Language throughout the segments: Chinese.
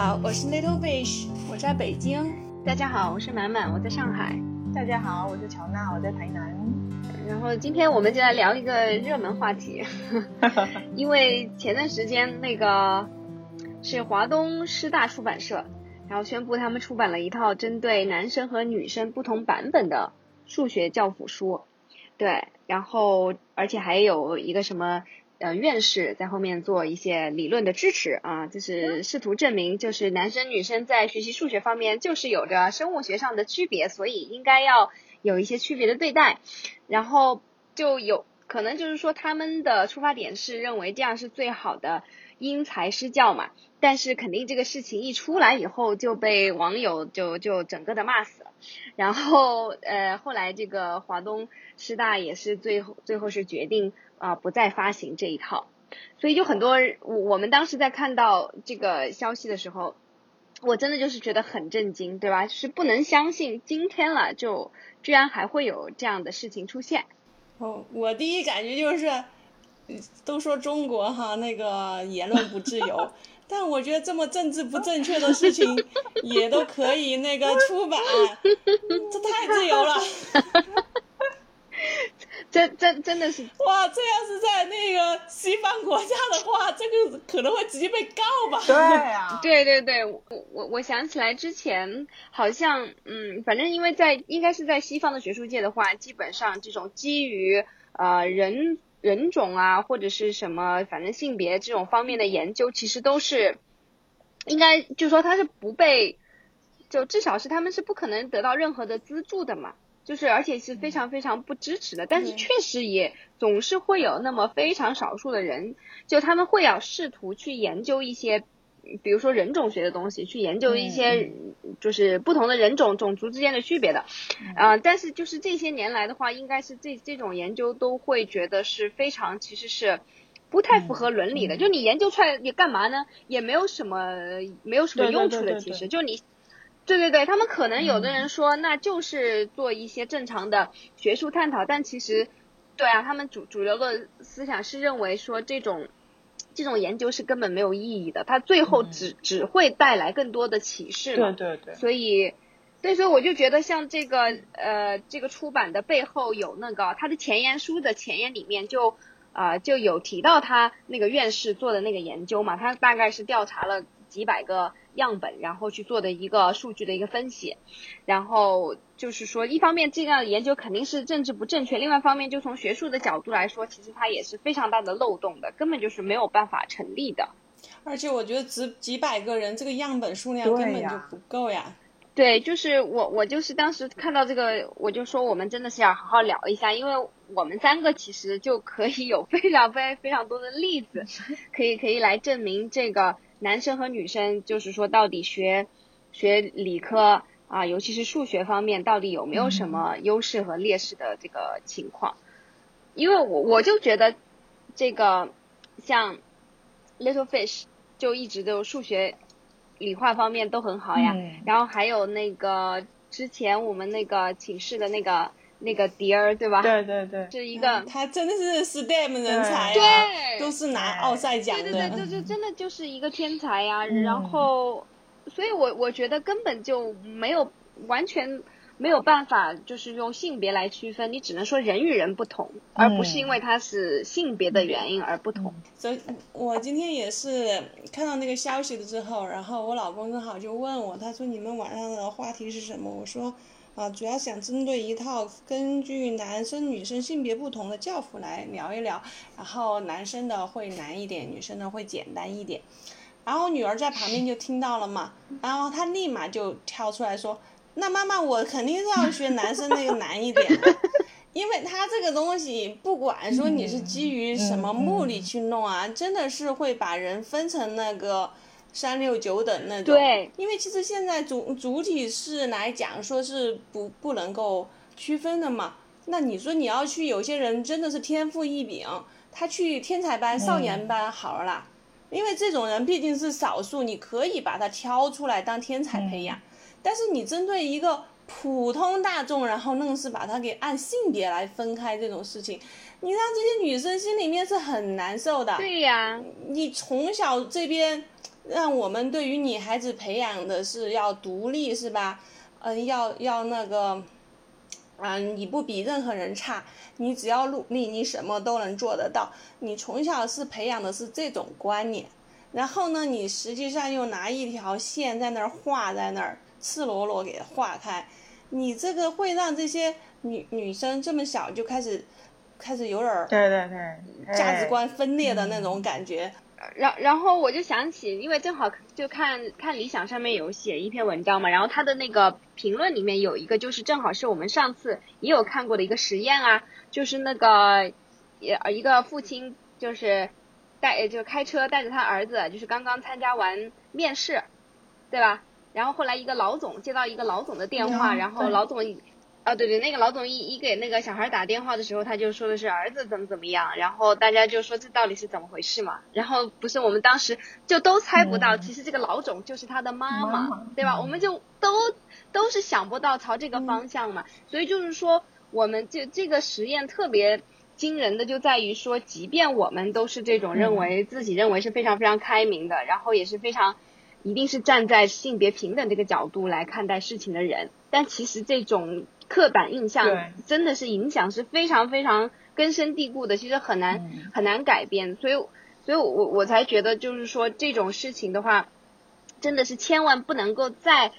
好，我是 Little Fish，我在北京。大家好，我是满满，我在上海。大家好，我是乔娜，我在台南。然后今天我们就来聊一个热门话题，因为前段时间那个是华东师大出版社，然后宣布他们出版了一套针对男生和女生不同版本的数学教辅书。对，然后而且还有一个什么。呃，院士在后面做一些理论的支持啊，就是试图证明，就是男生女生在学习数学方面就是有着生物学上的区别，所以应该要有一些区别的对待。然后就有可能就是说他们的出发点是认为这样是最好的因材施教嘛，但是肯定这个事情一出来以后就被网友就就整个的骂死了。然后呃，后来这个华东师大也是最后最后是决定。啊，不再发行这一套，所以就很多我我们当时在看到这个消息的时候，我真的就是觉得很震惊，对吧？就是不能相信今天了，就居然还会有这样的事情出现。哦，我第一感觉就是，都说中国哈那个言论不自由，但我觉得这么政治不正确的事情 也都可以那个出版，这太自由了。真真真的是哇！这要是在那个西方国家的话，这个可能会直接被告吧？对啊，对对对，我我我想起来之前好像嗯，反正因为在应该是在西方的学术界的话，基本上这种基于呃人人种啊或者是什么反正性别这种方面的研究，其实都是应该就说它是不被，就至少是他们是不可能得到任何的资助的嘛。就是，而且是非常非常不支持的，但是确实也总是会有那么非常少数的人，就他们会要试图去研究一些，比如说人种学的东西，去研究一些就是不同的人种种族之间的区别的，啊，但是就是这些年来的话，应该是这这种研究都会觉得是非常其实是不太符合伦理的，就你研究出来你干嘛呢？也没有什么没有什么用处的，其实就你。对对对，他们可能有的人说，那就是做一些正常的学术探讨，但其实，对啊，他们主主流的思想是认为说这种这种研究是根本没有意义的，它最后只只会带来更多的启示嘛。对对对。所以，所以说我就觉得像这个呃这个出版的背后有那个他的前言书的前言里面就啊就有提到他那个院士做的那个研究嘛，他大概是调查了几百个。样本，然后去做的一个数据的一个分析，然后就是说，一方面这样的研究肯定是政治不正确，另外一方面就从学术的角度来说，其实它也是非常大的漏洞的，根本就是没有办法成立的。而且我觉得几几百个人这个样本数量根本就不够呀。对，就是我我就是当时看到这个，我就说我们真的是要好好聊一下，因为我们三个其实就可以有非常非常非常多的例子，可以可以来证明这个。男生和女生，就是说，到底学学理科啊，尤其是数学方面，到底有没有什么优势和劣势的这个情况？因为我我就觉得，这个像 Little Fish 就一直都数学、理化方面都很好呀。然后还有那个之前我们那个寝室的那个。那个迪儿对吧？对对对，是一个，他真的是 STEM 人才啊，都是拿奥赛奖的。对对对，就就真的就是一个天才呀。然后，所以我我觉得根本就没有完全没有办法，就是用性别来区分，你只能说人与人不同，而不是因为他是性别的原因而不同。所以，我今天也是看到那个消息了之后，然后我老公正好就问我，他说你们晚上的话题是什么？我说。啊，主要想针对一套根据男生女生性别不同的教辅来聊一聊，然后男生的会难一点，女生的会简单一点。然后女儿在旁边就听到了嘛，然后她立马就跳出来说：“那妈妈，我肯定是要学男生那个难一点的，因为他这个东西不管说你是基于什么目的去弄啊，真的是会把人分成那个。”三六九等那种，对，因为其实现在主主体是来讲说是不不能够区分的嘛。那你说你要去有些人真的是天赋异禀，他去天才班、少年班好了啦，因为这种人毕竟是少数，你可以把他挑出来当天才培养。但是你针对一个普通大众，然后愣是把他给按性别来分开这种事情，你让这些女生心里面是很难受的。对呀，你从小这边。让我们对于女孩子培养的是要独立，是吧？嗯，要要那个，嗯，你不比任何人差，你只要努力，你什么都能做得到。你从小是培养的是这种观念，然后呢，你实际上又拿一条线在那儿画在那儿，赤裸裸给化开，你这个会让这些女女生这么小就开始开始有点儿对对对，价值观分裂的那种感觉。然然后我就想起，因为正好就看看理想上面有写一篇文章嘛，然后他的那个评论里面有一个，就是正好是我们上次也有看过的一个实验啊，就是那个也一个父亲就是带就开车带着他儿子，就是刚刚参加完面试，对吧？然后后来一个老总接到一个老总的电话，嗯然后老总啊，对对，那个老总一一给那个小孩打电话的时候，他就说的是儿子怎么怎么样，然后大家就说这到底是怎么回事嘛？然后不是我们当时就都猜不到，嗯其实这个老总就是他的妈妈妈对吧？嗯我们就都都是想不到朝这个方向嘛，所以就是说，我们这这个实验特别。惊人的就在于说，即便我们都是这种认为自己认为是非常非常开明的，然后也是非常一定是站在性别平等这个角度来看待事情的人，但其实这种刻板印象真的是影响是非常非常根深蒂固的，其实很难、嗯。很难改变，所以所以我我我才觉得就是说这种事情的话，真的是千万不能够再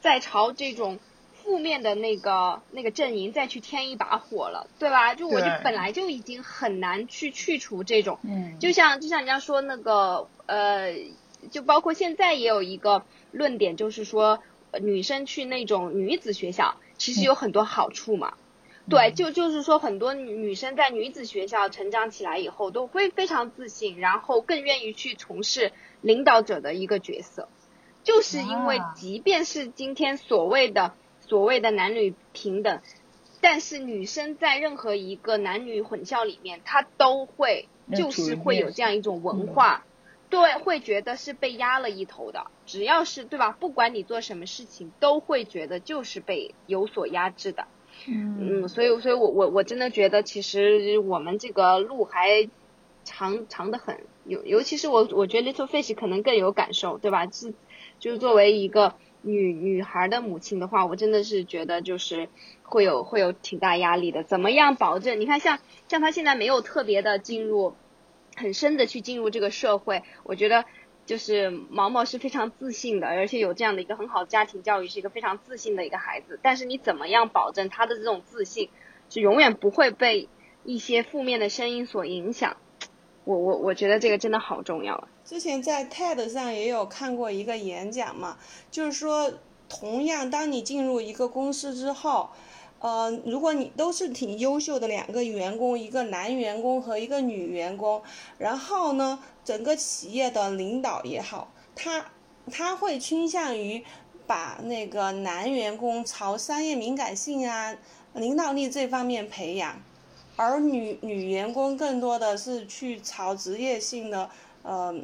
再朝这种。负面的那个那个阵营再去添一把火了，对吧？就我就本来就已经很难去去除这种嗯，就像就像人家说那个呃，就包括现在也有一个论点，就是说呃女生去那种女子学校，其实有很多好处嘛。对，就就是说很多女女生在女子学校成长起来以后，都会非常自信，然后更愿意去从事领导者的一个角色，就是因为啊即便是今天所谓的所谓的男女平等，但是女生在任何一个男女混校里面，她都会就是会有这样一种文嗯化，对，会觉得是被压了一头的。只要是对吧，不管你做什么事情，都会觉得就是被有所压制的。嗯嗯，所以，所以我我我真的觉得，其实我们这个路还长长得很，尤尤其是我，我觉得 Little Fish 可能更有感受，对吧？是，就是作为一个女女孩的母亲的话，我真的是觉得就是会有会有挺大压力的。怎么样保证？你看像像她现在没有特别的进入很深的去进入这个社会，我觉得就是毛毛是非常自信的，而且有这样的一个很好的家庭教育，是一个非常自信的一个孩子。但是你怎么样保证他的这种自信是永远不会被一些负面的声音所影响？我我我觉得这个真的好重要啊！之前在 TED 上也有看过一个演讲嘛，就是说，同样当你进入一个公司之后，呃，如果你都是挺优秀的两个员工，一个男员工和一个女员工，然后呢，整个企业的领导也好，他他会倾向于把那个男员工朝商业敏感性啊、领导力这方面培养。而女女员工更多的是去朝职业性的，呃，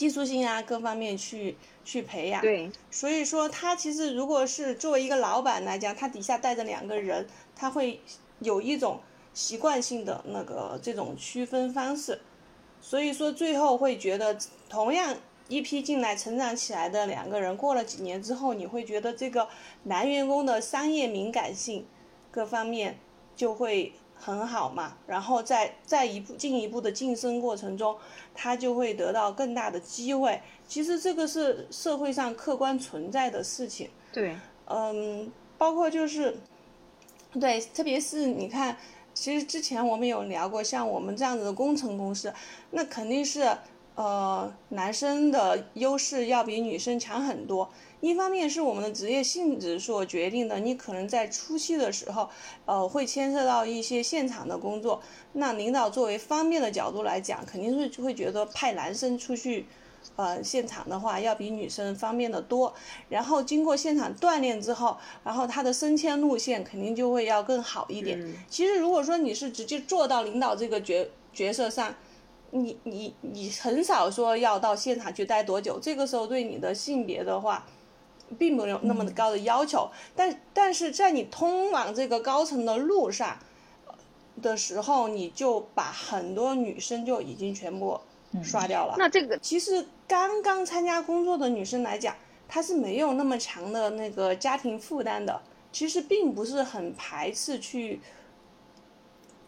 技术性啊各方面去去培养。对，所以说他其实如果是作为一个老板来讲，他底下带着两个人，他会有一种习惯性的那个这种区分方式。所以说最后会觉得，同样一批进来成长起来的两个人，过了几年之后，你会觉得这个男员工的商业敏感性各方面就会很好嘛，然后在在一步进一步的晋升过程中，他就会得到更大的机会。其实这个是社会上客观存在的事情。对，嗯，包括就是，对，特别是你看，其实之前我们有聊过，像我们这样子的工程公司，那肯定是呃男生的优势要比女生强很多。一方面是我们的职业性质所决定的，你可能在初期的时候，呃，会牵涉到一些现场的工作。那领导作为方便的角度来讲，肯定是会觉得派男生出去，呃，现场的话要比女生方便的多。然后经过现场锻炼之后，然后他的升迁路线肯定就会要更好一点。嗯其实如果说你是直接做到领导这个角角色上，你你你很少说要到现场去待多久，这个时候对你的性别的话，并没有那么高的要求。但但是在你通往这个高层的路上呃的时候，你就把很多女生就已经全部刷掉了。那这个其实刚刚参加工作的女生来讲，她是没有那么强的那个家庭负担的，其实并不是很排斥去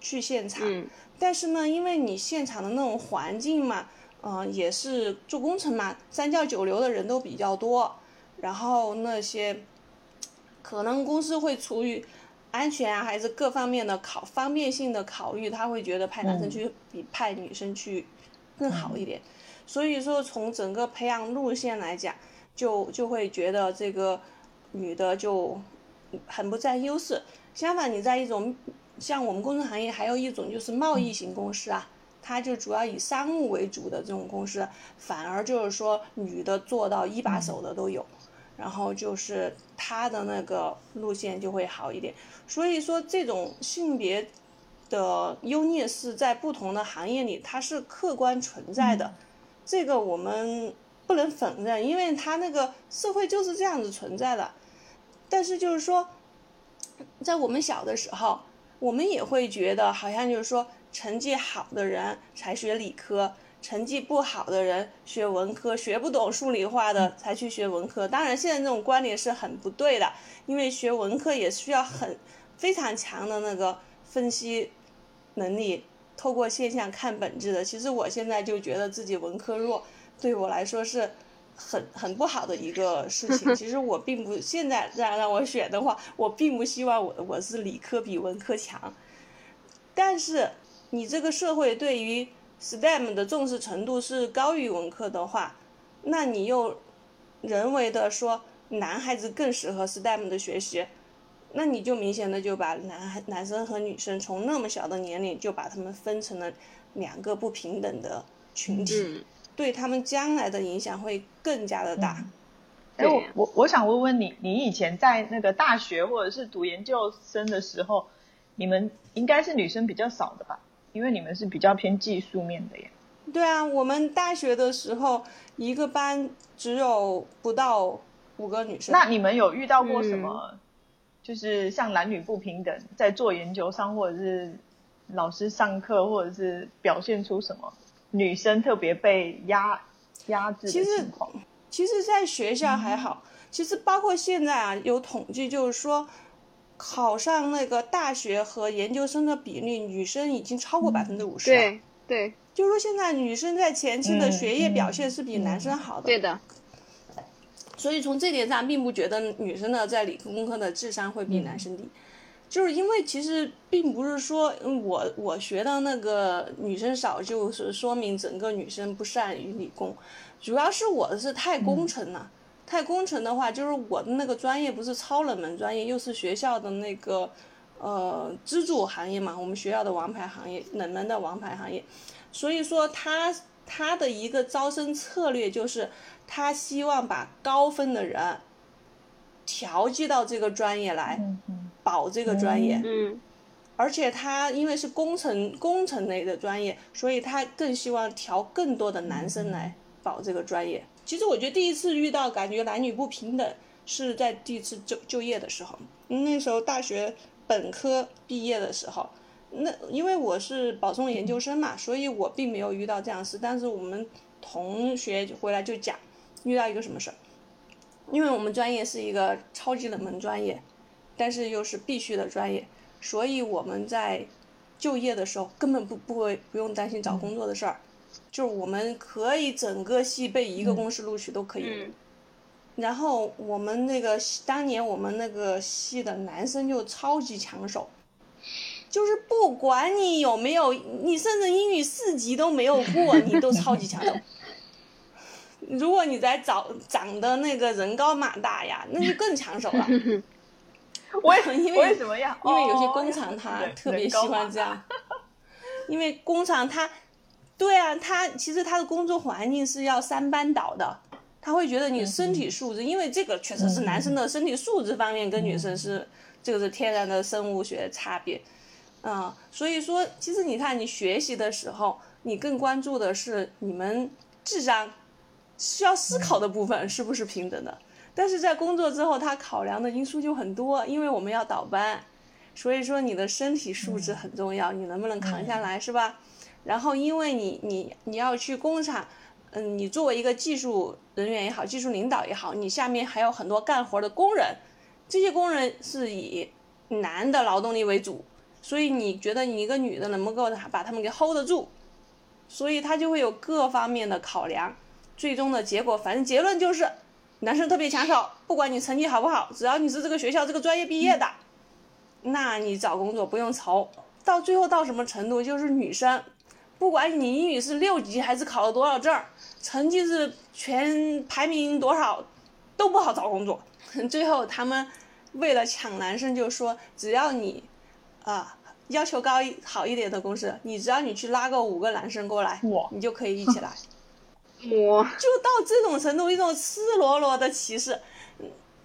去现场。嗯但是呢，因为你现场的那种环境嘛，嗯、也是做工程嘛，三教九流的人都比较多，然后那些可能公司会出于安全啊，还是各方面的考方便性的考虑，他会觉得派男生去比派女生去更好一点。所以说，从整个培养路线来讲，就就会觉得这个女的就很不占优势。相反，你在一种像我们工程行业，还有一种就是贸易型公司啊，它就主要以商务为主的这种公司，反而就是说女的做到一把手的都有，然后就是他的那个路线就会好一点。所以说，这种性别的优劣势在不同的行业里，它是客观存在的，这个我们不能否认，因为它那个社会就是这样子存在的。但是就是说，在我们小的时候，我们也会觉得好像就是说，成绩好的人才学理科，成绩不好的人学文科，学不懂数理化的才去学文科。当然，现在这种观点是很不对的，因为学文科也需要很非常强的那个分析能力，透过现象看本质的。其实我现在就觉得自己文科弱，对我来说是。很很不好的一个事情。其实我并不现在让让我选的话，我并不希望我我是理科比文科强。但是你这个社会对于 STEM 的重视程度是高于文科的话，那你又人为的说男孩子更适合 STEM 的学习，那你就明显的就把男孩男生和女生从那么小的年龄就把他们分成了两个不平等的群体。嗯对他们将来的影响会更加的大。哎，我我我想问问你，你以前在那个大学或者是读研究生的时候，你们应该是女生比较少的吧？因为你们是比较偏技术面的耶。对啊，我们大学的时候一个班只有不到五个女生。那你们有遇到过什嗯么？就是像男女不平等，在做研究上，或者是老师上课，或者是表现出什么女生特别被压压制的其实情况？其实，在学校还好，其实包括现在啊，有统计就是说，考上那个大学和研究生的比例，女生已经超过百分之五十。对对就是说现在女生在前期的嗯学业嗯表现是比男生好的。对的，所以从这点上，并不觉得女生的在理工科的智商会比男生低，就是因为其实并不是说嗯我我学的那个女生少，就是说明整个女生不善于理工，主要是我的是太工程了。太工程的话，就是我的那个专业不是超冷门专业，又是学校的那个呃支柱行业嘛，我们学校的王牌行业，冷门的王牌行业，所以说他他的一个招生策略就是，他希望把高分的人调剂到这个专业来，保这个专业。嗯而且他因为是工程工程类的专业，所以他更希望调更多的男生来保这个专业。其实我觉得第一次遇到感觉男女不平等是在第一次就就业的时候，那时候大学本科毕业的时候，那因为我是保送研究生嘛，所以我并没有遇到这样事。但是我们同学回来就讲遇到一个什么事儿，因为我们专业是一个超级冷门专业，但是又是必须的专业，所以我们在就业的时候根本不不会不用担心找工作的事儿，就是我们可以整个系被一个公司录取都可以。嗯然后我们那个当年我们那个系的男生就超级抢手，就是不管你有没有，你甚至英语四级都没有过，你都超级抢手。如果你在找长得那个人高马大呀，那就更抢手了。为 因为为什么要？因为有些哦工厂他特别喜欢这样，因为工厂他，对啊，他其实他的工作环境是要三班倒的，他会觉得你身体素质，因为这个确实是男生的身体素质方面跟女生是这个是天然的生物学差别，嗯，所以说其实你看你学习的时候，你更关注的是你们智商需要思考的部分是不是平等的。但是在工作之后，他考量的因素就很多，因为我们要倒班，所以说你的身体素质很重要，你能不能扛下来，是吧？然后因为你你你要去工厂，嗯，你作为一个技术人员也好，技术领导也好，你下面还有很多干活的工人，这些工人是以男的劳动力为主，所以你觉得你一个女的能不能够把他们给 hold 得住？所以他就会有各方面的考量，最终的结果，反正结论就是，男生特别抢手，不管你成绩好不好，只要你是这个学校这个专业毕业的，那你找工作不用愁。到最后到什么程度，就是女生，不管你英语是六级还是考了多少证儿，成绩是全排名多少，都不好找工作。最后他们为了抢男生，就说只要你啊、要求高一好一点的公司，你只要你去拉个五个男生过来哇，你就可以一起来。我就到这种程度，一种赤裸裸的歧视，嗯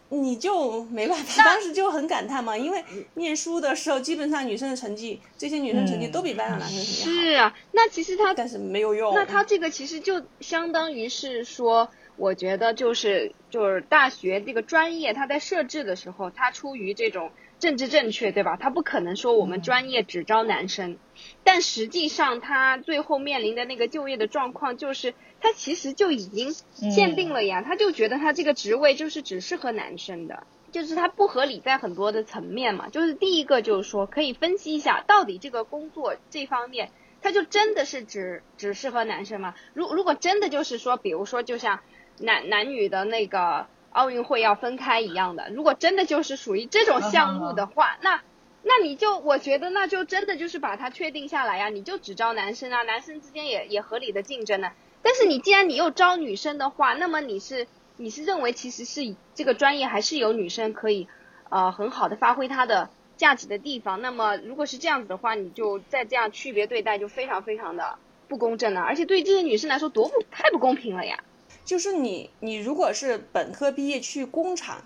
你就没办法。当时就很感叹嘛，因为念书的时候，基本上女生的成绩，这些女生成绩都比班上男生成绩好，是啊，那其实他但是没有用。那他这个其实就相当于是说，我觉得就是就是大学这个专业，它在设置的时候，它出于这种政治正确，对吧？它不可能说我们专业只招男生，但实际上他最后面临的那个就业的状况，就是他其实就已经限定了呀，他就觉得他这个职位就是只适合男生的。就是它不合理在很多的层面嘛，就是第一个就是说可以分析一下，到底这个工作这方面它就真的是只只适合男生吗？如如果真的就是说，比如说就像男男女的那个奥运会要分开一样的，如果真的就是属于这种项目的话，那那你就我觉得那就真的就是把它确定下来呀、你就只招男生啊，男生之间也也合理的竞争呢、但是你既然你又招女生的话，那么你是你是认为其实是这个专业还是有女生可以呃很好的发挥她的价值的地方？那么如果是这样子的话，你就再这样区别对待，就非常非常的不公正了，而且对这些女生来说多不太不公平了呀。就是你，你如果是本科毕业去工厂，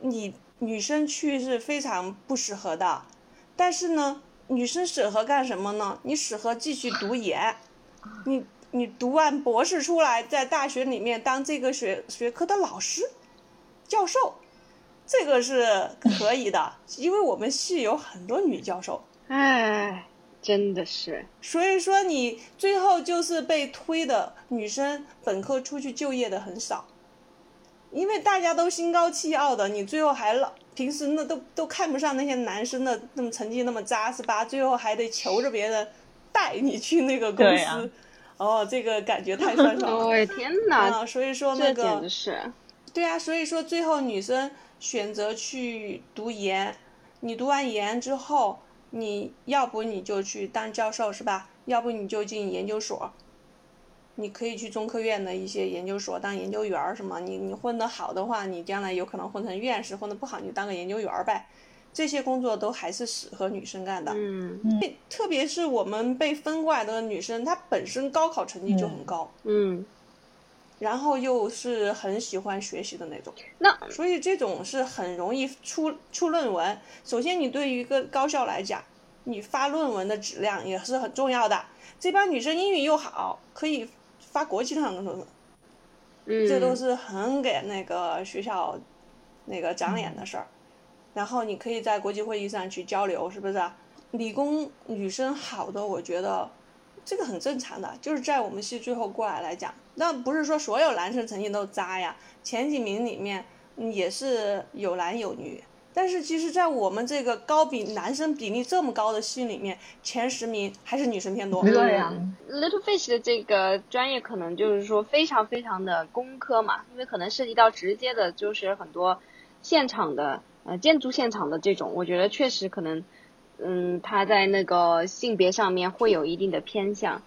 你女生去是非常不适合的。但是呢，女生适合干什么呢？你适合继续读研，你你读完博士出来，在大学里面当这个学学科的老师、教授，这个是可以的，因为我们系有很多女教授。哎，真的是，所以说你最后就是被推的女生本科出去就业的很少，因为大家都心高气傲的，你最后还老平时那都都看不上那些男生的那么成绩那么渣是吧，最后还得求着别人带你去那个公司，哦，这个感觉太酸爽了。对，天哪，啊，所以说那个直是，对啊，所以说最后女生选择去读研，你读完研之后，你要不你就去当教授是吧？要不你就进研究所，你可以去中科院的一些研究所当研究员儿什么，你你混得好的话，你将来有可能混成院士；混得不好，你就当个研究员儿呗。这些工作都还是适合女生干的。嗯特别是我们被分过来的女生，她本身高考成绩就很高，嗯，然后又是很喜欢学习的那种。那所以这种是很容易出出论文。首先，你对于一个高校来讲，你发论文的质量也是很重要的。这帮女生英语又好，可以发国际上的论文，嗯，这都是很给那个学校那个长脸的事儿。然后你可以在国际会议上去交流，是不是？理工女生好的，我觉得这个很正常的，就是在我们系最后过来来讲，那不是说所有男生成绩都渣呀，前几名里面嗯也是有男有女。但是其实，在我们这个高比男生比例这么高的系里面，前十名还是女生偏多。对啊，Little Fish 的这个专业可能就是说非常非常的工科嘛，因为可能涉及到直接的，就是很多现场的呃建筑现场的这种，我觉得确实可能，嗯，他在那个性别上面会有一定的偏向，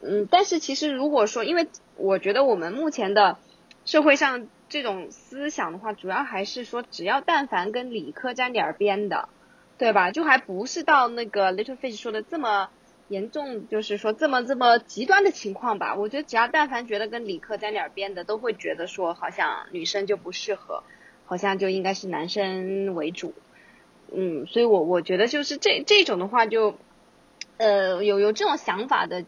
嗯，但是其实如果说，因为我觉得我们目前的社会上这种思想的话，主要还是说只要但凡跟理科沾点边的，对吧？就还不是到那个 Little Fish 说的这么严重，就是说这么这么极端的情况吧。我觉得只要但凡觉得跟理科沾点边的，都会觉得说好像女生就不适合，好像就应该是男生为主。嗯，所以我我觉得就是这这种的话就，呃，有有这种想法的，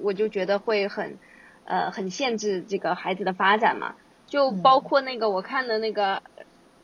我就觉得会很，呃，很限制这个孩子的发展嘛。就包括那个我看的那个，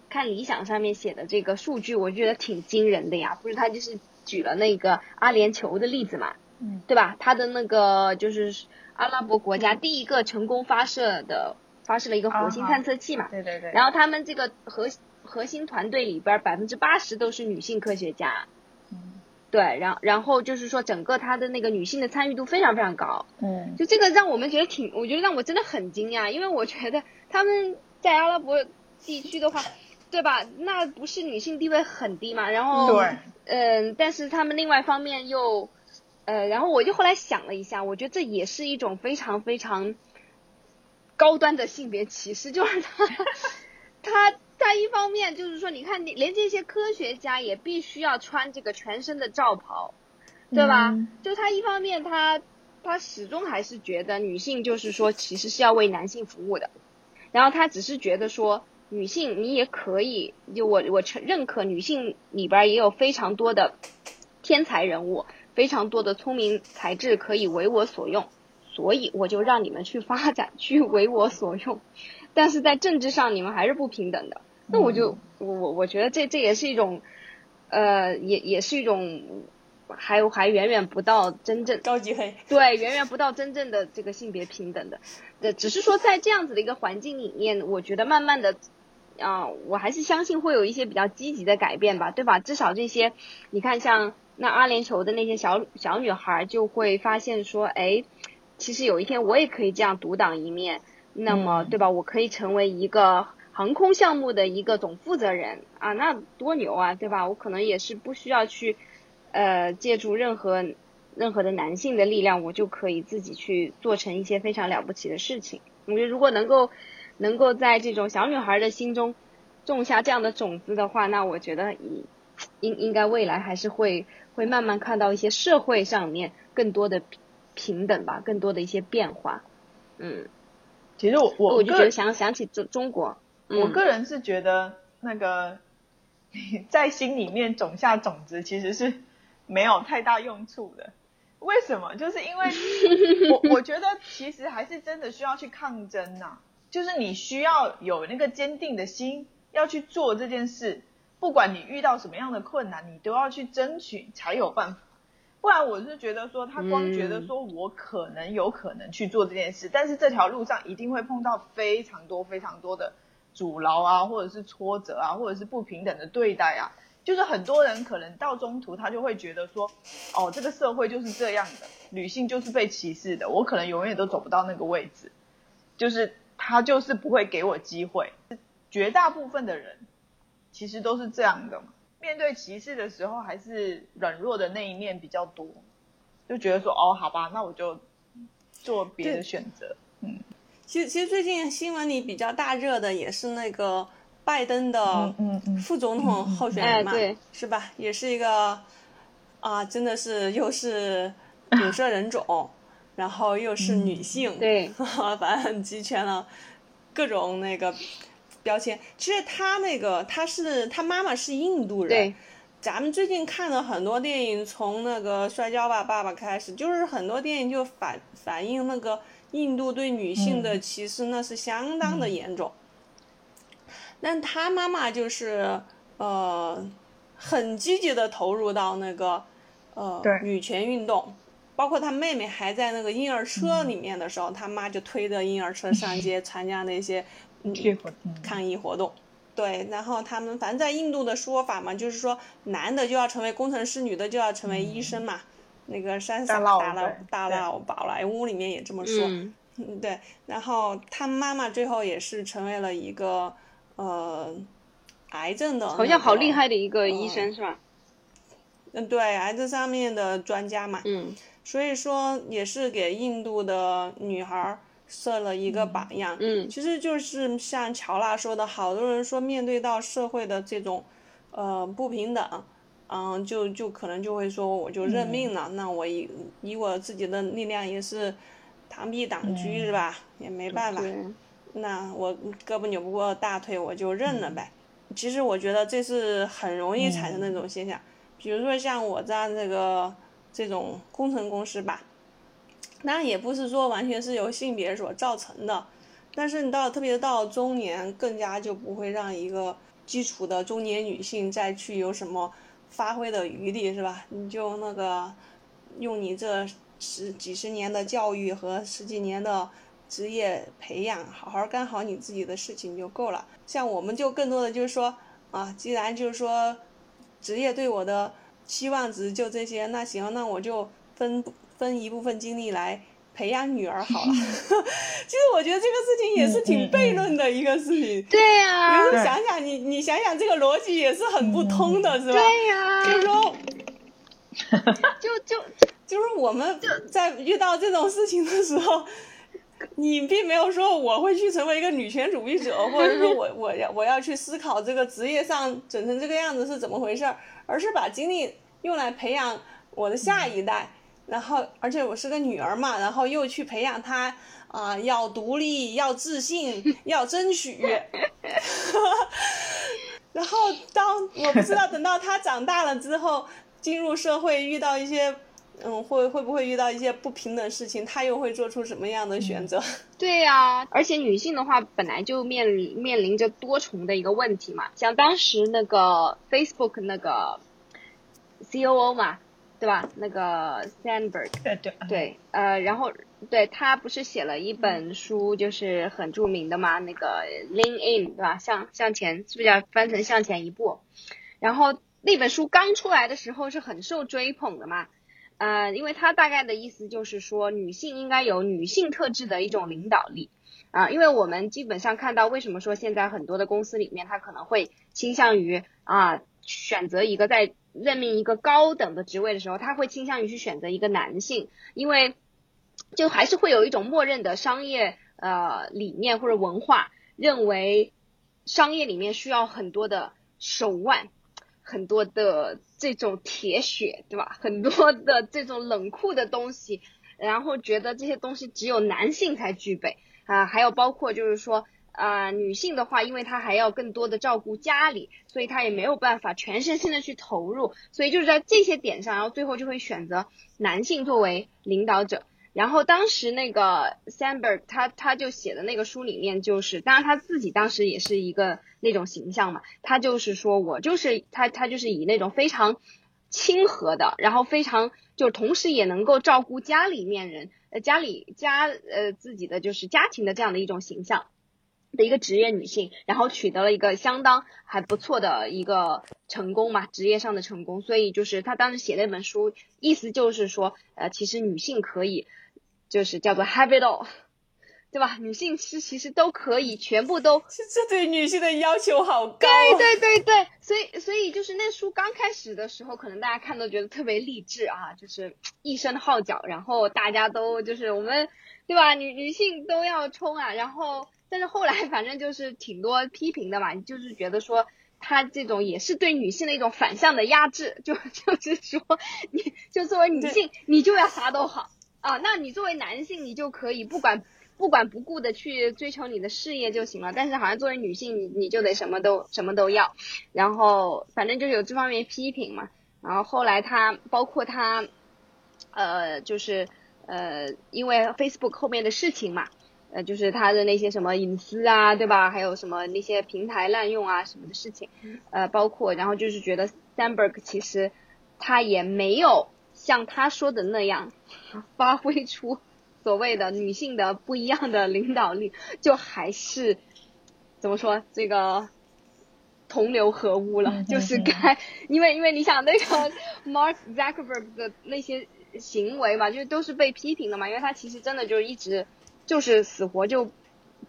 看理想上面写的这个数据，我觉得挺惊人的呀。不是他就是举了那个阿联酋的例子嘛，嗯，对吧？他的那个就是阿拉伯国家第一个成功发射的发射了一个火星探测器嘛，对对对。然后他们这个核核心团队里边百分之八十都是女性科学家。嗯对，然然后就是说，整个他的那个女性的参与度非常非常高，嗯，就这个让我们觉得挺，我觉得让我真的很惊讶，因为我觉得他们在阿拉伯地区的话，对吧？那不是女性地位很低嘛？然后，对，嗯，但是他们另外一方面又，呃，然后我就后来想了一下，我觉得这也是一种非常非常高端的性别歧视，就是他 他。他一方面就是说，你看，你连这些科学家也必须要穿这个全身的罩袍，对吧？就他一方面，他他始终还是觉得女性就是说，其实是要为男性服务的。然后他只是觉得说，女性你也可以，就我我承认可女性里边也有非常多的天才人物，非常多的聪明才智可以为我所用，所以我就让你们去发展，去为我所用。但是在政治上，你们还是不平等的。那我就我我我觉得这这也是一种，呃，也也是一种，还还远远不到真正高级黑，对，远远不到真正的这个性别平等的，呃，只是说在这样子的一个环境里面，我觉得慢慢的，啊，我还是相信会有一些比较积极的改变吧，对吧？至少这些，你看像那阿联酋的那些小小女孩就会发现说，哎，其实有一天我也可以这样独当一面，那么对吧？我可以成为一个。航空项目的一个总负责人啊，那多牛啊，对吧？我可能也是不需要去，呃，借助任何任何的男性的力量，我就可以自己去做成一些非常了不起的事情。我觉得如果能够能够在这种小女孩的心中种下这样的种子的话，那我觉得应应应该未来还是会会慢慢看到一些社会上面更多的平等吧，更多的一些变化。嗯，其实我我我就觉得想想起中中国。我个人是觉得，那个 在心里面种下种子其实是没有太大用处的。为什么？就是因为 我我觉得其实还是真的需要去抗争呐。就是你需要有那个坚定的心，要去做这件事。不管你遇到什么样的困难，你都要去争取才有办法。不然我是觉得说，他光觉得说我可能有可能去做这件事，但是这条路上一定会碰到非常多非常多的。阻挠啊，或者是挫折啊，或者是不平等的对待啊，就是很多人可能到中途他就会觉得说，哦，这个社会就是这样的，女性就是被歧视的，我可能永远都走不到那个位置，就是他就是不会给我机会。绝大部分的人其实都是这样的，面对歧视的时候还是软弱的那一面比较多，就觉得说，哦，好吧，那我就做别的选择，嗯。其实，其实最近新闻里比较大热的也是那个拜登的副总统候选人嘛，是吧？也是一个啊，真的是又是 有色人种，然后又是女性，对，反正很集全了各种那个标签。其实他那个他是他妈妈是印度人，咱们最近看了很多电影，从那个《摔跤吧，爸爸》开始，就是很多电影就反反映那个。印度对女性的歧视那是相当的严重，但他妈妈就是呃很积极的投入到那个呃女权运动，包括他妹妹还在那个婴儿车里面的时候，他妈就推着婴儿车上街参加那些抗议活动。对，然后他们反正在印度的说法嘛，就是说男的就要成为工程师，女的就要成为医生嘛。那个山萨大佬大佬宝莱坞里面也这么说，嗯，对，然后他妈妈最后也是成为了一个呃癌症的，好像好厉害的一个医生是吧？嗯，对，癌症上面的专家嘛，嗯，所以说也是给印度的女孩设了一个榜样，嗯，其实就是像乔娜说的，好多人说面对到社会的这种呃不平等。嗯，就就可能就会说，我就认命了。那我以以我自己的力量也是螳臂挡车是吧？也没办法。那我胳膊扭不过大腿，我就认了呗。其实我觉得这是很容易产生那种现象。比如说像我在这个这种工程公司吧，那也不是说完全是由性别所造成的，但是你到特别到中年，更加就不会让一个基础的中年女性再去有什么。发挥的余地是吧？你就那个用你这十几十年的教育和十几年的职业培养，好好干好你自己的事情就够了。像我们就更多的就是说啊，既然就是说职业对我的期望值就这些，那行，那我就分分一部分精力来。培养女儿好了，其实我觉得这个事情也是挺悖论的一个事情。对呀，有时候想想你，你想想这个逻辑也是很不通的，是吧？对呀，就是说，就就就是我们在遇到这种事情的时候，你并没有说我会去成为一个女权主义者，或者说我我要我要去思考这个职业上整成这个样子是怎么回事儿，而是把精力用来培养我的下一代。然后，而且我是个女儿嘛，然后又去培养她啊，要独立，要自信，要争取。然后，当我不知道等到她长大了之后，进入社会遇到一些，嗯，会会不会遇到一些不平等事情，她又会做出什么样的选择？对呀，而且女性的话本来就面临面临着多重的一个问题嘛，像当时那个 Facebook 那个 COO 嘛。对吧？那个 Sandberg，对对对，呃，然后对他不是写了一本书，就是很著名的嘛，那个 Lean In，对吧？向向前，是不是要翻成向前一步？然后那本书刚出来的时候是很受追捧的嘛，呃，因为他大概的意思就是说，女性应该有女性特质的一种领导力啊，因为我们基本上看到，为什么说现在很多的公司里面，他可能会倾向于啊选择一个在任命一个高等的职位的时候，他会倾向于去选择一个男性，因为就还是会有一种默认的商业呃理念或者文化，认为商业里面需要很多的手腕，很多的这种铁血，对吧？很多的这种冷酷的东西，然后觉得这些东西只有男性才具备啊，还有包括就是说。啊，女性的话，因为她还要更多的照顾家里，所以她也没有办法全身心的去投入，所以就是在这些点上，然后最后就会选择男性作为领导者。然后当时那个 Sandberg 他他就写的那个书里面，就是当然他自己当时也是一个那种形象嘛，他就是说我就是他他就是以那种非常亲和的，然后非常就同时也能够照顾家里面人，呃家里家呃自己的就是家庭的这样的一种形象。的一个职业女性，然后取得了一个相当还不错的一个成功嘛，职业上的成功。所以就是她当时写那本书，意思就是说，呃，其实女性可以，就是叫做 have it all，对吧？女性是其实都可以，全部都。这对女性的要求好高。对对对对，所以所以就是那书刚开始的时候，可能大家看都觉得特别励志啊，就是一声号角，然后大家都就是我们，对吧？女女性都要冲啊，然后。但是后来反正就是挺多批评的嘛，就是觉得说他这种也是对女性的一种反向的压制，就 就是说你就作为女性你就要啥都好啊，那你作为男性你就可以不管不管不顾的去追求你的事业就行了，但是好像作为女性你你就得什么都什么都要，然后反正就有这方面批评嘛，然后后来他包括他呃就是呃因为 Facebook 后面的事情嘛。呃，就是他的那些什么隐私啊，对吧？还有什么那些平台滥用啊什么的事情，呃，包括然后就是觉得 Sandberg 其实他也没有像他说的那样发挥出所谓的女性的不一样的领导力，就还是怎么说这个同流合污了，就是该因为因为你想那个 Mark Zuckerberg 的那些行为嘛，就是都是被批评的嘛，因为他其实真的就是一直。就是死活就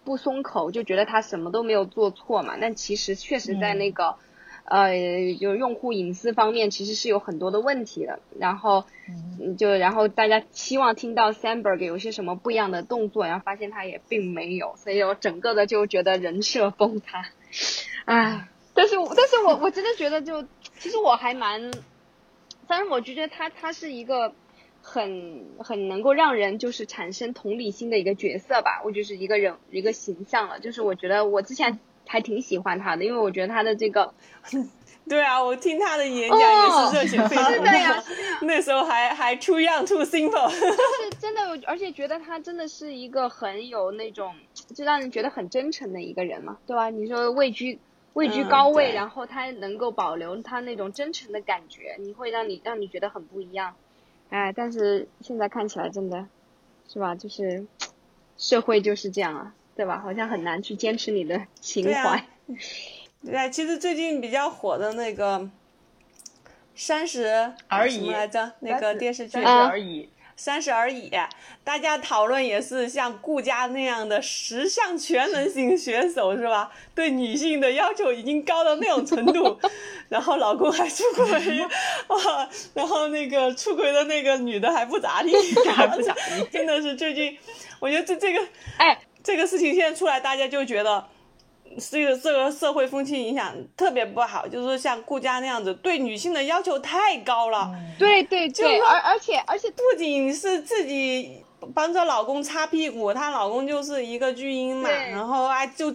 不松口，就觉得他什么都没有做错嘛。但其实确实在那个呃，就用户隐私方面，其实是有很多的问题的。然后就然后大家期望听到 Sandberg 有些什么不一样的动作，然后发现他也并没有，所以我整个的就觉得人设崩塌。唉，但是但是我我真的觉得就其实我还蛮，反正我觉得他他是一个。很很能够让人就是产生同理心的一个角色吧，我就是一个人一个形象了，就是我觉得我之前还挺喜欢他的，因为我觉得他的这个，对啊，我听他的演讲也是热血沸腾 的呀，那时候还还 too young too simple，是 真的，而且觉得他真的是一个很有那种就让人觉得很真诚的一个人嘛，对吧？你说位居位居高位，然后他能够保留他那种真诚的感觉，你会让你让你觉得很不一样。哎，但是现在看起来真的，是吧？就是 社会就是这样啊，对吧？好像很难去坚持你的情怀。对啊，其实最近比较火的那个《三十而已》什么来着？那个电视剧三十而已。三十而已，大家讨论也是像顾佳那样的十项全能型选手是吧？对女性的要求已经高到那种程度，然后老公还出轨，哇，然后那个出轨的那个女的还不咋地，还不咋地，真的是最近，我觉得这这个，哎，这个事情现在出来，大家就觉得。这个这个社会风气影响特别不好，就是说像顾佳那样子，对女性的要求太高了。对对对，而而且而且不仅是自己帮着老公擦屁股，她老公就是一个巨婴嘛，然后啊就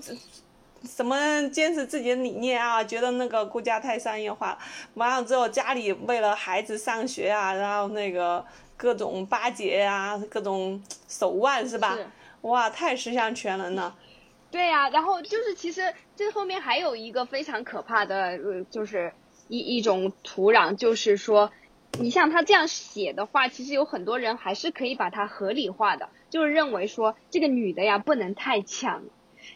什么坚持自己的理念啊，觉得那个顾家太商业化，完了之后家里为了孩子上学啊，然后那个各种巴结啊，各种手腕是吧？哇，太十项全能了。对呀，然后就是其实这后面还有一个非常可怕的，呃，就是一一种土壤，就是说，你像他这样写的话，其实有很多人还是可以把它合理化的，就是认为说这个女的呀不能太强。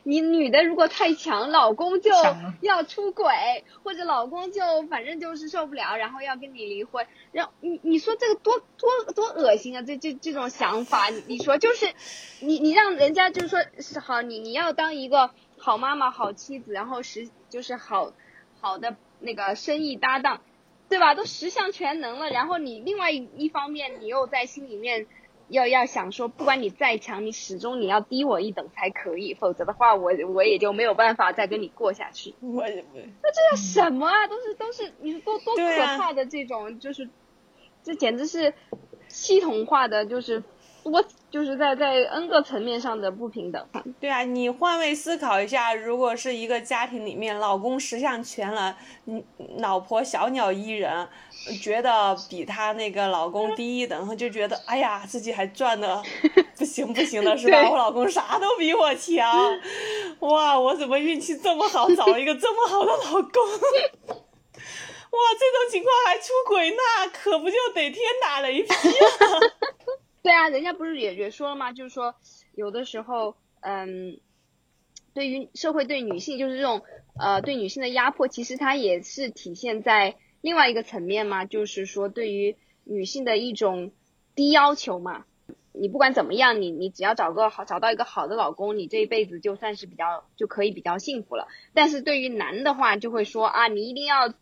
你女的如果太强，老公就要出轨，或者老公就反正就是受不了，然后要跟你离婚。然后你你说这个多多多恶心啊！这这这种想法，你说就是你你让人家就是说是好，你你要当一个好妈妈、好妻子，然后实就是好好的那个生意搭档，对吧？都十项全能了，然后你另外一方面，你又在心里面。要要想说，不管你再强，你始终你要低我一等才可以，否则的话，我我也就没有办法再跟你过下去。我那这叫什么啊？都是都是，你说多多可怕的这种，就是这简直是系统化的，就是多就是在在 N 个层面上的不平等。对啊，你换位思考一下，如果是一个家庭里面，老公十项全能，嗯，老婆小鸟依人。觉得比她那个老公低一等，就觉得哎呀，自己还赚的 不行不行的是吧？我老公啥都比我强，哇，我怎么运气这么好，找了一个这么好的老公？哇，这种情况还出轨，那可不就得天打雷劈了？对啊，人家不是也也说了吗？就是说，有的时候，嗯，对于社会对女性，就是这种呃对女性的压迫，其实它也是体现在。另外一个层面嘛，就是说对于女性的一种低要求嘛，你不管怎么样，你你只要找个好找到一个好的老公，你这一辈子就算是比较就可以比较幸福了。但是对于男的话，就会说啊，你一定要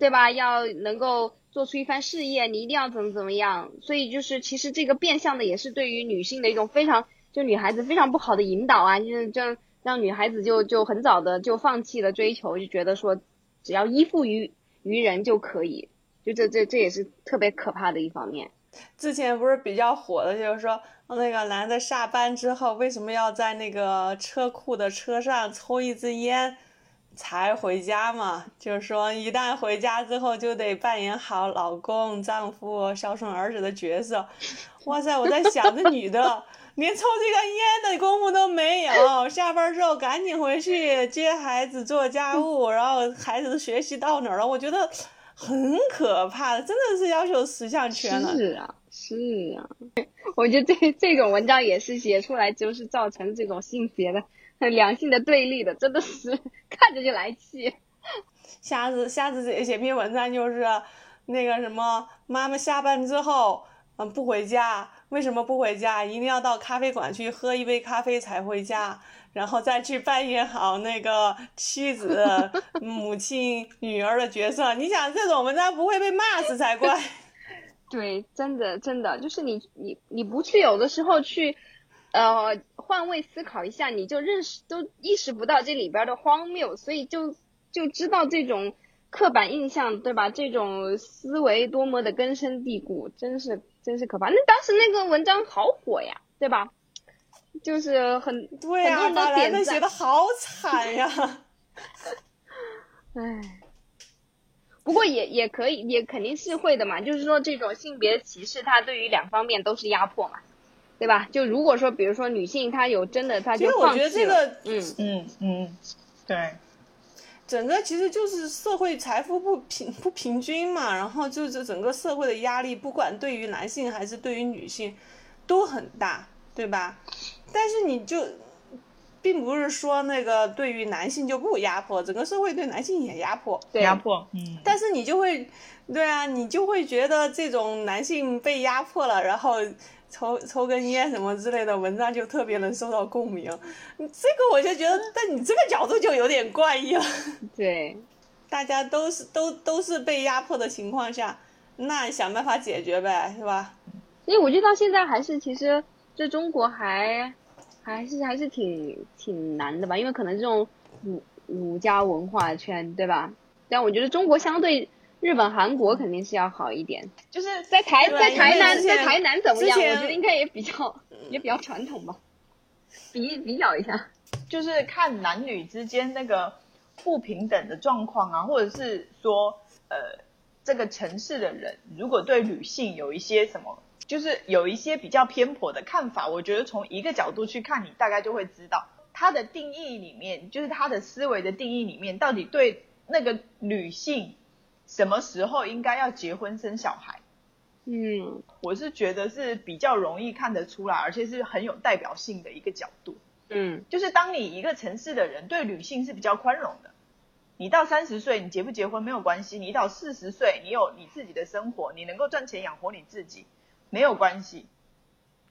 对吧？要能够做出一番事业，你一定要怎么怎么样。所以就是其实这个变相的也是对于女性的一种非常就女孩子非常不好的引导啊，就是这让女孩子就就很早的就放弃了追求，就觉得说只要依附于。于人就可以，就这这这也是特别可怕的一方面。之前不是比较火的，就是说那个男的下班之后为什么要在那个车库的车上抽一支烟才回家嘛？就是说一旦回家之后就得扮演好老公、丈夫、孝顺儿子的角色。哇塞，我在想这女的连抽这个烟的功夫都没有，下班之后赶紧回去接孩子、做家务，然后孩子的学习到哪儿了？我觉得很可怕的，真的是要求十项全能。是啊，是啊，我觉得这这种文章也是写出来就是造成这种性别的 两性的对立的，真的是 看着就来气。下次下次写写篇文章就是那个什么，妈妈下班之后。嗯，不回家，为什么不回家？一定要到咖啡馆去喝一杯咖啡才回家，然后再去扮演好那个妻子、母亲、女儿的角色。你想这种文章不会被骂死才怪。对，真的真的，就是你你你不去有的时候去，呃，换位思考一下，你就认识都意识不到这里边的荒谬，所以就就知道这种刻板印象，对吧？这种思维多么的根深蒂固，真是。真是可怕！那当时那个文章好火呀，对吧？就是很对呀，很多人都点赞，写的好惨呀。唉，不过也也可以，也肯定是会的嘛。就是说，这种性别歧视，它对于两方面都是压迫嘛，对吧？就如果说，比如说女性她有真的，她就放弃了。嗯嗯嗯，对。整个其实就是社会财富不平不平均嘛，然后就是整个社会的压力，不管对于男性还是对于女性，都很大，对吧？但是你就，并不是说那个对于男性就不压迫，整个社会对男性也压迫，对压迫，嗯，但是你就会，对啊，你就会觉得这种男性被压迫了，然后抽抽根烟什么之类的文章就特别能受到共鸣。这个我就觉得，但你这个角度就有点怪异了。对，大家都是都都是被压迫的情况下，那想办法解决呗，是吧？因为我觉得到现在还是其实这中国还还是还是挺挺难的吧，因为可能这种儒儒家文化圈，对吧？但我觉得中国相对日本、韩国肯定是要好一点。就是在台在台南在台南怎么样？我觉得应该也比较也比较传统吧。比比较一下，就是看男女之间那个不平等的状况啊，或者是说，呃，这个城市的人如果对女性有一些什么，就是有一些比较偏颇的看法，我觉得从一个角度去看，你大概就会知道他的定义里面，就是他的思维的定义里面，到底对那个女性什么时候应该要结婚生小孩。嗯我是觉得是比较容易看得出来，而且是很有代表性的一个角度。嗯就是当你一个城市的人对女性是比较宽容的，你到三十岁你结不结婚没有关系，你到四十岁你有你自己的生活，你能够赚钱养活你自己没有关系。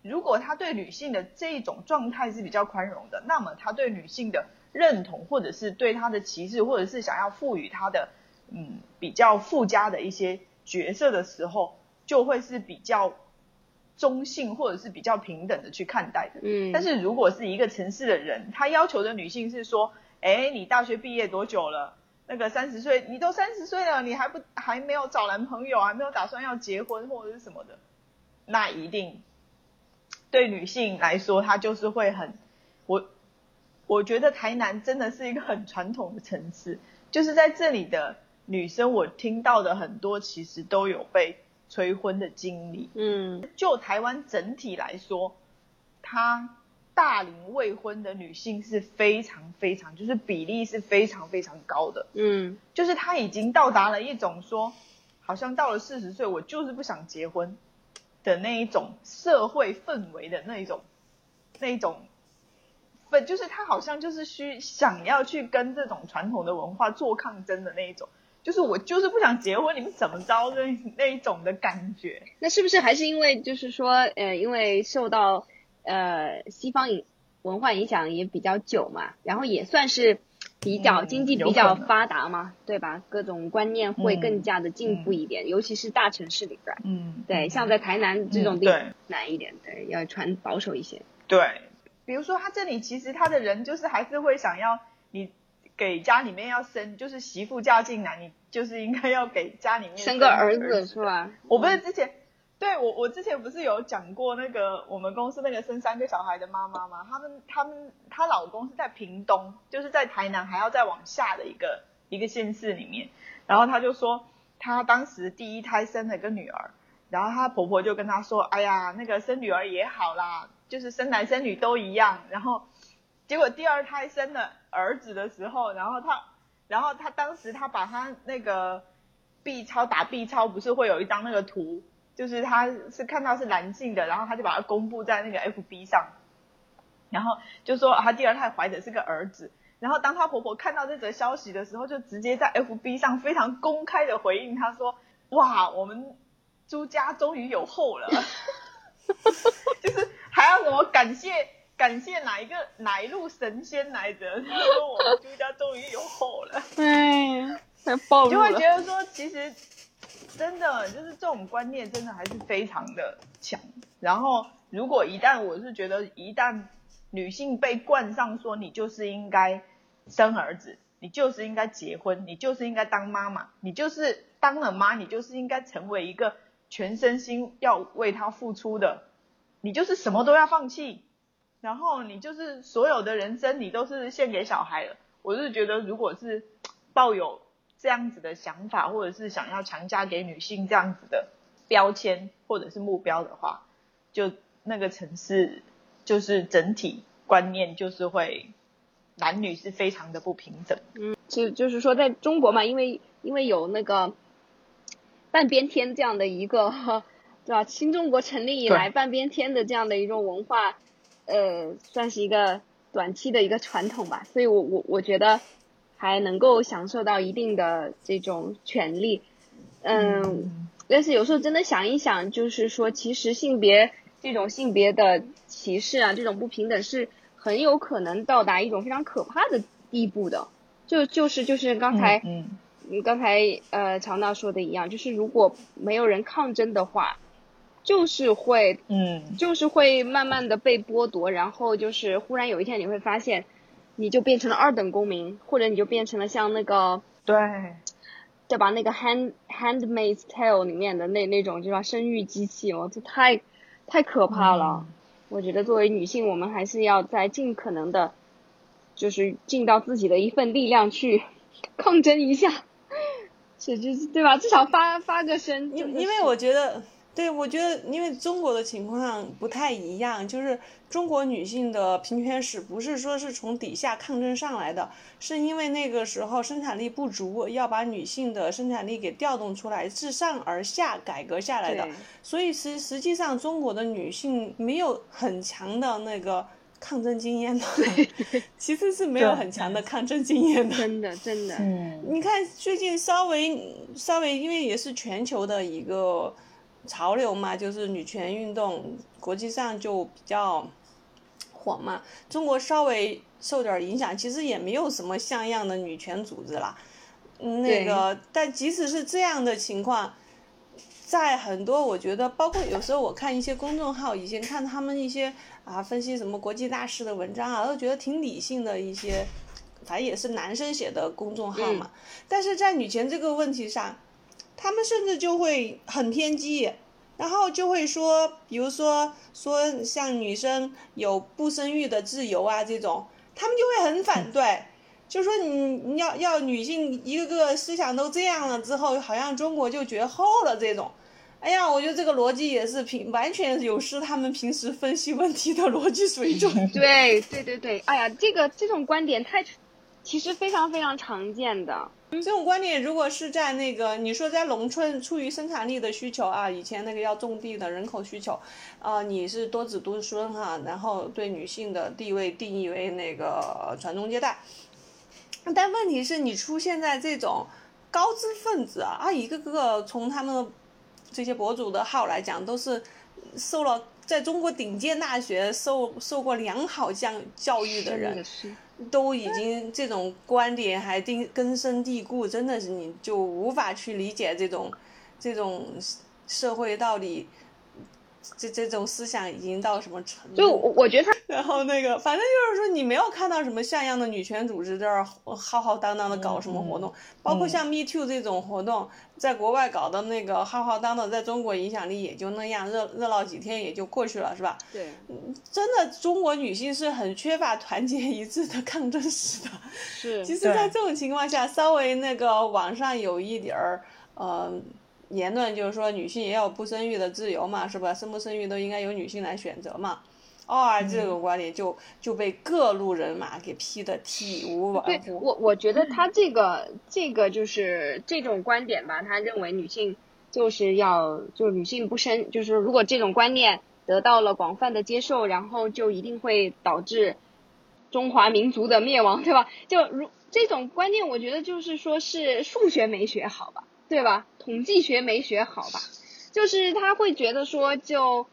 如果他对女性的这一种状态是比较宽容的，那么他对女性的认同，或者是对她的歧视，或者是想要赋予她的嗯比较附加的一些角色的时候，就会是比较中性或者是比较平等的去看待的。嗯，但是如果是一个城市的人，他要求的女性是说，哎，你大学毕业多久了？那个三十岁，你都三十岁了，你还不还没有找男朋友，还没有打算要结婚或者是什么的，那一定对女性来说，她就是会很我我觉得台南真的是一个很传统的城市，就是在这里的女生，我听到的很多其实都有被催婚的经历。嗯就台湾整体来说，她大龄未婚的女性是非常非常，就是比例是非常非常高的。嗯就是她已经到达了一种说，好像到了四十岁，我就是不想结婚的那一种社会氛围的那一种那一种不，就是她好像就是需想要去跟这种传统的文化做抗争的那一种。就是我就是不想结婚，你们怎么着的那一种的感觉。那是不是还是因为就是说，呃，因为受到呃西方影文化影响也比较久嘛，然后也算是比较、嗯经济比较发达嘛，对吧？各种观念会嗯更加的进步一点，尤其是大城市里边。嗯，对，像在台南这种地嗯难一点，对，要传保守一些。对，比如说他这里其实他的人就是还是会想要你给家里面要生，就是媳妇嫁进来，你就是应该要给家里面生个儿子子是吧？我不是之前，对我我之前不是有讲过那个我们公司那个生三个小孩的妈妈吗？他们他们她老公是在屏东，就是在台南还要再往下的一个一个县市里面，然后她就说她当时第一胎生了个女儿，然后她婆婆就跟她说，哎呀，那个生女儿也好啦，就是生男生女都一样，然后结果第二胎生了儿子的时候，然后她然后她当时她把她那个 B 超打 B 超不是会有一张那个图，就是她是看到是男性的，然后她就把它公布在那个 FB 上，然后就说她第二胎怀的是个儿子，然后当她婆婆看到这则消息的时候，就直接在 FB 上非常公开的回应她说：“哇，我们朱家终于有后了。”就是还要什么感谢感谢哪一个哪一路神仙来着？他说我们朱家终于有后了。哎，太暴就会觉得说，其实真的就是这种观念真的还是非常的强。然后，如果一旦我是觉得，一旦女性被冠上说你就是应该生儿子，你就是应该结婚，你就是应该当妈妈，你就是当了妈，你就是应该成为一个全身心要为他付出的，你就是什么都要放弃，然后你就是所有的人生你都是献给小孩了。我是觉得，如果是抱有这样子的想法，或者是想要强加给女性这样子的标签或者是目标的话，就那个城市就是整体观念就是会男女是非常的不平等。嗯就就是说在中国嘛，因为因为有那个半边天这样的一个，对吧？新中国成立以来，半边天的这样的一种文化，呃，算是一个短期的一个传统吧。所以我我我觉得还能够享受到一定的这种权利，嗯。但是有时候真的想一想，就是说，其实性别这种性别的歧视啊，这种不平等是很有可能到达一种非常可怕的地步的。就就是就是刚才，嗯，刚才呃乔娜说的一样，就是如果没有人抗争的话，就是会，嗯，就是会慢慢的被剥夺，然后就是忽然有一天你会发现，你就变成了二等公民，或者你就变成了像那个，对。对吧？那个《Hand Handmaid's Tale》里面的那那种，就吧？生育机器，哦，这太太可怕了。我觉得作为女性，我们还是要在尽可能的，就是尽到自己的一份力量去 抗争一下，这就是对吧？至少发发个声。因因为我觉得。对，我觉得因为中国的情况不太一样，就是中国女性的平权史不是说是从底下抗争上来的，是因为那个时候生产力不足，要把女性的生产力给调动出来，自上而下改革下来的。所以实实际上中国的女性没有很强的那个抗争经验的，其实是没有很强的抗争经验的。真的，真的。嗯。你看最近稍微稍微，因为也是全球的一个。潮流嘛，就是女权运动，国际上就比较火嘛。中国稍微受点影响，其实也没有什么像样的女权组织啦。那个，但即使是这样的情况，在很多我觉得，包括有时候我看一些公众号，以前看他们一些啊分析什么国际大事的文章啊，都觉得挺理性的一些，反正也是男生写的公众号嘛。但是在女权这个问题上。他们甚至就会很偏激，然后就会说，比如说说像女生有不生育的自由啊这种，他们就会很反对，就说你你要要女性一个个思想都这样了之后，好像中国就绝后了这种。哎呀，我觉得这个逻辑也是平完全有失他们平时分析问题的逻辑水准。对对对对，哎呀，这个这种观点太，其实非常非常常见的。这种观点，如果是在那个你说在农村，出于生产力的需求啊，以前那个要种地的人口需求，啊，你是多子多孙哈，然后对女性的地位定义为那个传宗接代。但问题是你出现在这种高知分子啊，啊，一个个从他们这些博主的号来讲，都是受了在中国顶尖大学受受过良好教教育的人。都已经这种观点还定根深蒂固，真的是你就无法去理解这种这种社会到底。这这种思想已经到什么程度？就我我觉得他，然后那个，反正就是说，你没有看到什么像样的女权组织在这儿浩浩荡荡的搞什么活动，包括像 Me Too 这种活动，在国外搞的那个浩浩荡荡，在中国影响力也就那样，热热闹几天也就过去了，是吧？对，真的，中国女性是很缺乏团结一致的抗争史的。是。其实，在这种情况下，稍微那个网上有一点儿，呃。言论就是说，女性也有不生育的自由嘛，是吧？生不生育都应该由女性来选择嘛。哦，这种观点就就被各路人马给批的体无完肤。对，我我觉得他这个这个就是这种观点吧，他认为女性就是要就女性不生，就是如果这种观念得到了广泛的接受，然后就一定会导致中华民族的灭亡，对吧？就如这种观念，我觉得就是说是数学没学好吧。对吧？统计学没学好吧？就是他会觉得说，就，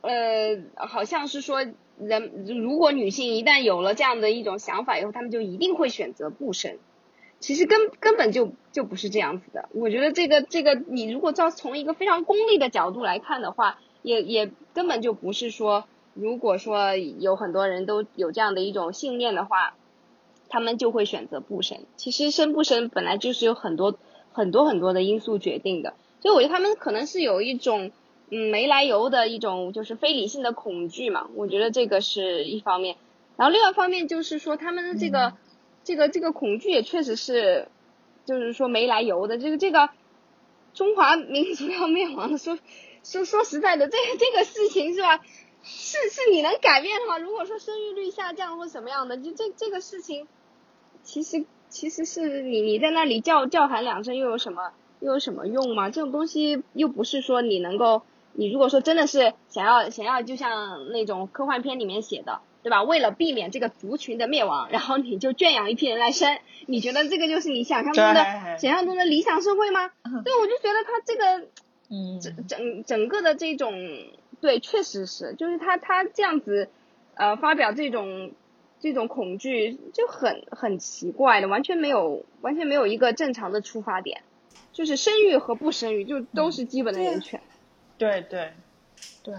呃，好像是说，人如果女性一旦有了这样的一种想法以后，他们就一定会选择不生。其实根根本就就不是这样子的。我觉得这个这个，你如果照从一个非常功利的角度来看的话，也也根本就不是说，如果说有很多人都有这样的一种信念的话，他们就会选择不生。其实生不生本来就是有很多。很多很多的因素决定的，所以我觉得他们可能是有一种嗯没来由的一种就是非理性的恐惧嘛，我觉得这个是一方面，然后另外一方面就是说他们的这个这个这个恐惧也确实是就是说没来由的，这个这个中华民族要灭亡的，说说说实在的，这这个事情是吧？是是你能改变的话，如果说生育率下降或什么样的，就这这个事情其实。其实是你你在那里叫叫喊两声又有什么又有什么用吗？这种东西又不是说你能够，你如果说真的是想要想要，就像那种科幻片里面写的，对吧？为了避免这个族群的灭亡，然后你就圈养一批人来生，你觉得这个就是你想象中的想象中的理想社会吗？对，我就觉得他这个，嗯，整整整个的这种，对，确实是，就是他他这样子，呃，发表这种。这种恐惧就很很奇怪的，完全没有完全没有一个正常的出发点，就是生育和不生育就都是基本的人权。对对对，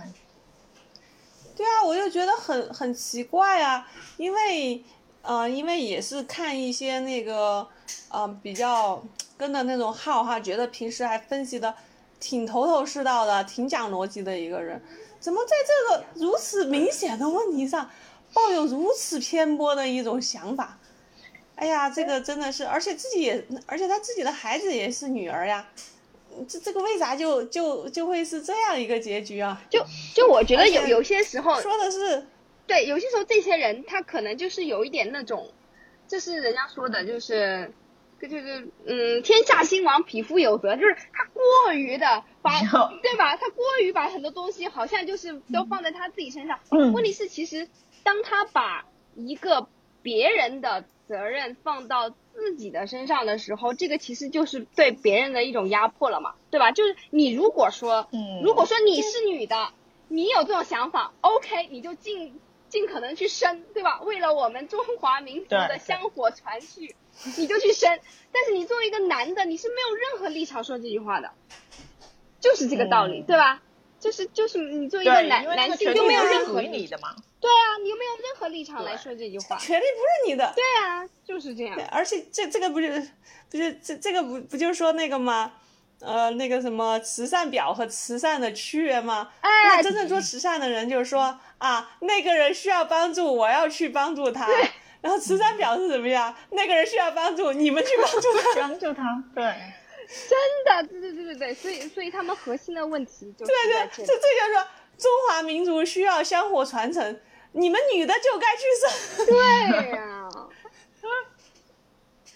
对啊，我就觉得很很奇怪啊，因为呃，因为也是看一些那个呃比较跟的那种号哈，觉得平时还分析的挺头头是道的，挺讲逻辑的一个人，怎么在这个如此明显的问题上？抱有如此偏颇的一种想法，哎呀，这个真的是，而且自己也，而且他自己的孩子也是女儿呀，这这个为啥就就就会是这样一个结局啊？就就我觉得有有些时候说的是，对，有些时候这些人他可能就是有一点那种，这是人家说的，就是就是嗯，天下兴亡，匹夫有责，就是他过于的把对吧？他过于把很多东西好像就是都放在他自己身上，问题是其实。当他把一个别人的责任放到自己的身上的时候，这个其实就是对别人的一种压迫了嘛，对吧？就是你如果说，如果说你是女的，你有这种想法，OK，你就尽尽可能去生，对吧？为了我们中华民族的香火传续，你就去生。但是你作为一个男的，你是没有任何立场说这句话的，就是这个道理，对吧？就是就是你作为一个男男性，就没有任何你的嘛。对啊，你又没有任何立场来说这句话。权利不是你的。对啊，就是这样。而且这这个不是不是这这个不不就说那个吗？呃，那个什么慈善表和慈善的区别吗？哎。那真正做慈善的人就是说啊，那个人需要帮助，我要去帮助他。然后慈善表是什么呀？那个人需要帮助，你们去帮助他。帮助他，对。真的，对对对对对，所以所以他们核心的问题就对对，这这就是中华民族需要香火传承，你们女的就该去生。对呀，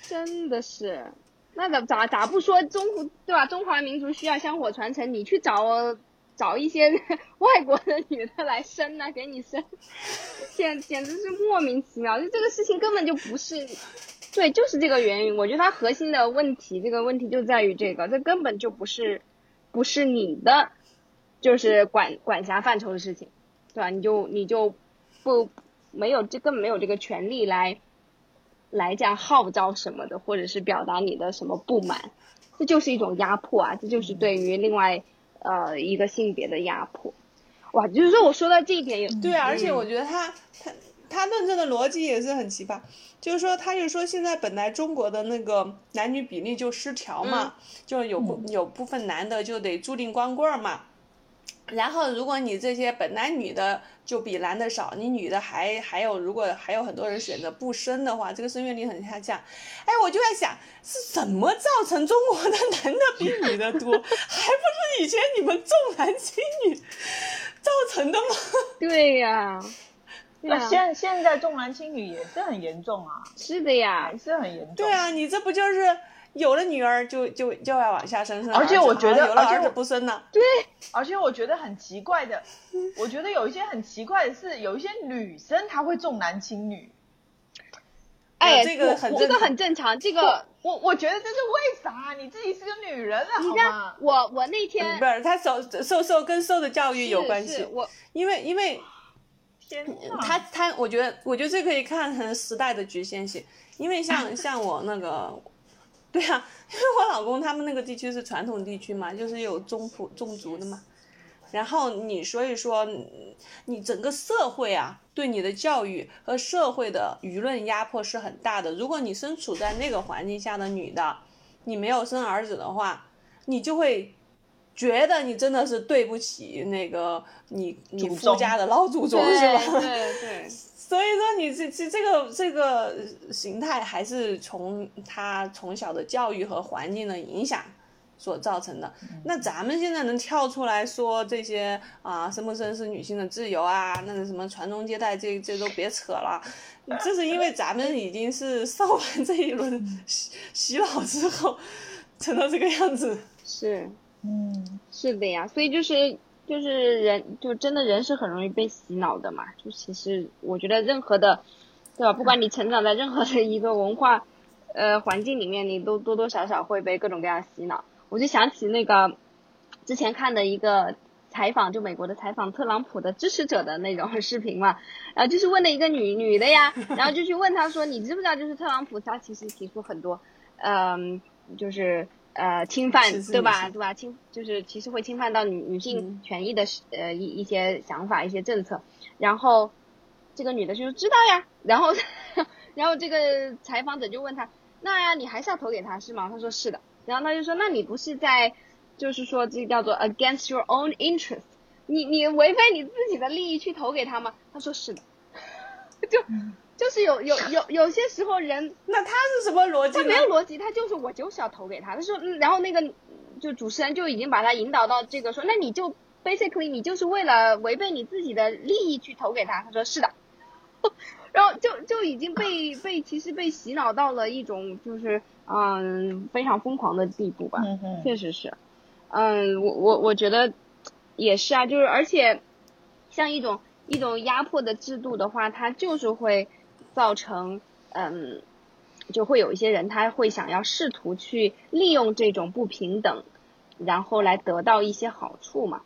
真的是，那个咋咋不说中对吧？中华民族需要香火传承，你去找找一些外国的女的来生呢，给你生，简简直是莫名其妙，就这个事情根本就不是。对，就是这个原因。我觉得它核心的问题，这个问题就在于这个，这根本就不是，不是你的，就是管管辖范畴的事情，对吧？你就你就不没有这根本没有这个权利来来这样号召什么的，或者是表达你的什么不满，这就是一种压迫啊！这就是对于另外呃一个性别的压迫。哇，就是说我说到这一点也对啊，而且我觉得他他他论证的逻辑也是很奇葩。就是说，他就说现在本来中国的那个男女比例就失调嘛，就有部有部分男的就得注定光棍嘛。然后如果你这些本来女的就比男的少，你女的还还有如果还有很多人选择不生的话，这个生育率很下降。哎，我就在想是什么造成中国的男的比女的多，还不是以前你们重男轻女造成的吗？对呀。那现现在重男轻女也是很严重啊，是的呀，也是很严重。对啊，你这不就是有了女儿就就就要往下生，而且我觉得，而且不生呢。对，而且我觉得很奇怪的，我觉得有一些很奇怪的是，有一些女生她会重男轻女。哎，这个很这个很正常，这个我我觉得这是为啥？你自己是个女人啊，好吗？我我那天不是他受受受跟受的教育有关系，我因为因为。他他，我觉得，我觉得这可以看成时代的局限性，因为像 像我那个，对啊，因为我老公他们那个地区是传统地区嘛，就是有宗普宗族的嘛，然后你所以说，你整个社会啊，对你的教育和社会的舆论压迫是很大的。如果你身处在那个环境下的女的，你没有生儿子的话，你就会。觉得你真的是对不起那个你你夫家的老祖宗是吧？对对。所以说你这这这个这个形态还是从他从小的教育和环境的影响所造成的。那咱们现在能跳出来说这些啊，生不生是女性的自由啊，那个什么传宗接代，这这都别扯了。这是因为咱们已经是受完这一轮洗洗脑之后，成了这个样子。是，嗯，是的呀，所以就是就是人，就真的人是很容易被洗脑的嘛。就其实我觉得任何的，对吧？不管你成长在任何的一个文化呃环境里面，你都多多少少会被各种各样洗脑。我就想起那个之前看的一个采访，就美国的采访特朗普的支持者的那种 视频嘛，然后就是问了一个女女的呀，然后就去问他说，你知不知道就是特朗普他其实提出很多，嗯，就是呃侵犯对吧对吧侵就是其实会侵犯到女女性权益的呃一一些想法一些政策，然后这个女的就说知道呀，然后 然后这个采访者就问他，那你还是要投给他是吗？他说是的。然后他就说：“那你不是在，就是说这叫做 against your own interest，你你违背你自己的利益去投给他吗？”他说：“是的。”就就是有有有有些时候人，那他是什么逻辑？他没有逻辑，他就是我就是要投给他。他说，然后那个就主持人就已经把他引导到这个说，那你就 basically 你就是为了违背你自己的利益去投给他。他说：“是的。”然后就就已经被被其实被洗脑到了一种就是嗯非常疯狂的地步吧，确实是，嗯我我我觉得也是啊，就是而且像一种一种压迫的制度的话，它就是会造成嗯就会有一些人他会想要试图去利用这种不平等，然后来得到一些好处嘛，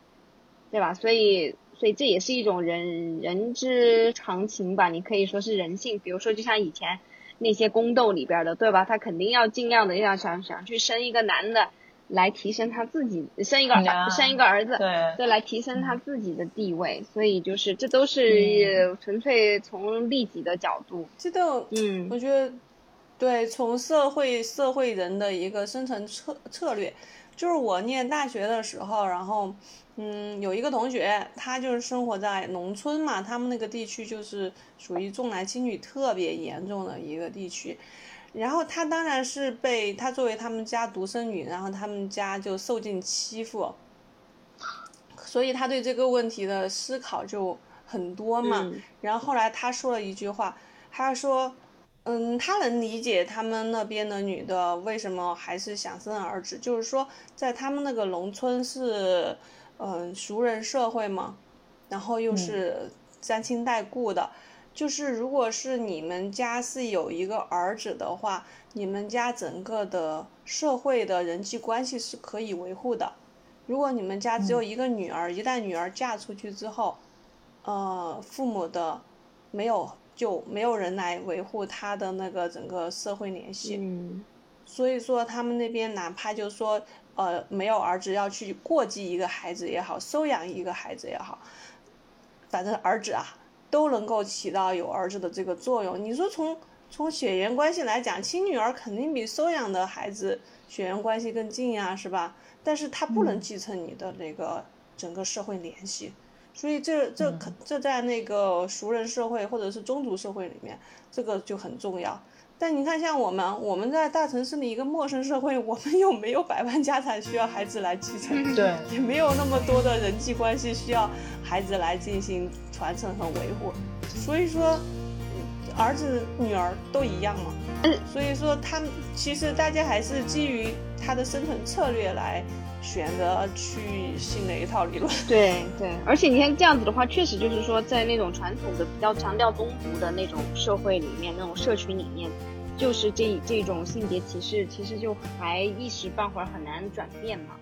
对吧？所以。所以这也是一种人人之常情吧，你可以说是人性。比如说，就像以前那些宫斗里边的，对吧？他肯定要尽量的要想想去生一个男的，来提升他自己，生一个儿生一个儿子，对，再来提升他自己的地位。所以就是这都是纯粹从利己的角度。这都，嗯，我觉得，对，从社会社会人的一个生存策策略，就是我念大学的时候，然后。嗯，有一个同学，他就是生活在农村嘛，他们那个地区就是属于重男轻女特别严重的一个地区，然后她当然是被她作为他们家独生女，然后他们家就受尽欺负，所以她对这个问题的思考就很多嘛。然后后来她说了一句话，她说，嗯，她能理解他们那边的女的为什么还是想生儿子，就是说在他们那个农村是。嗯，熟人社会嘛，然后又是沾亲带故的，就是如果是你们家是有一个儿子的话，你们家整个的社会的人际关系是可以维护的。如果你们家只有一个女儿，一旦女儿嫁出去之后，呃，父母的没有就没有人来维护她的那个整个社会联系。嗯，所以说他们那边哪怕就说。呃，没有儿子要去过继一个孩子也好，收养一个孩子也好，反正儿子啊都能够起到有儿子的这个作用。你说从从血缘关系来讲，亲女儿肯定比收养的孩子血缘关系更近呀，是吧？但是他不能继承你的那个整个社会联系，所以这这可这在那个熟人社会或者是宗族社会里面，这个就很重要。但你看，像我们，我们在大城市的一个陌生社会，我们又没有百万家产需要孩子来继承，对，也没有那么多的人际关系需要孩子来进行传承和维护，所以说，儿子女儿都一样嘛。所以说，他们其实大家还是基于他的生存策略来选择去信的一套理论。对对，而且你看这样子的话，确实就是说，在那种传统的比较强调宗族的那种社会里面，那种社群里面。就是这这种性别歧视，其实就还一时半会儿很难转变嘛。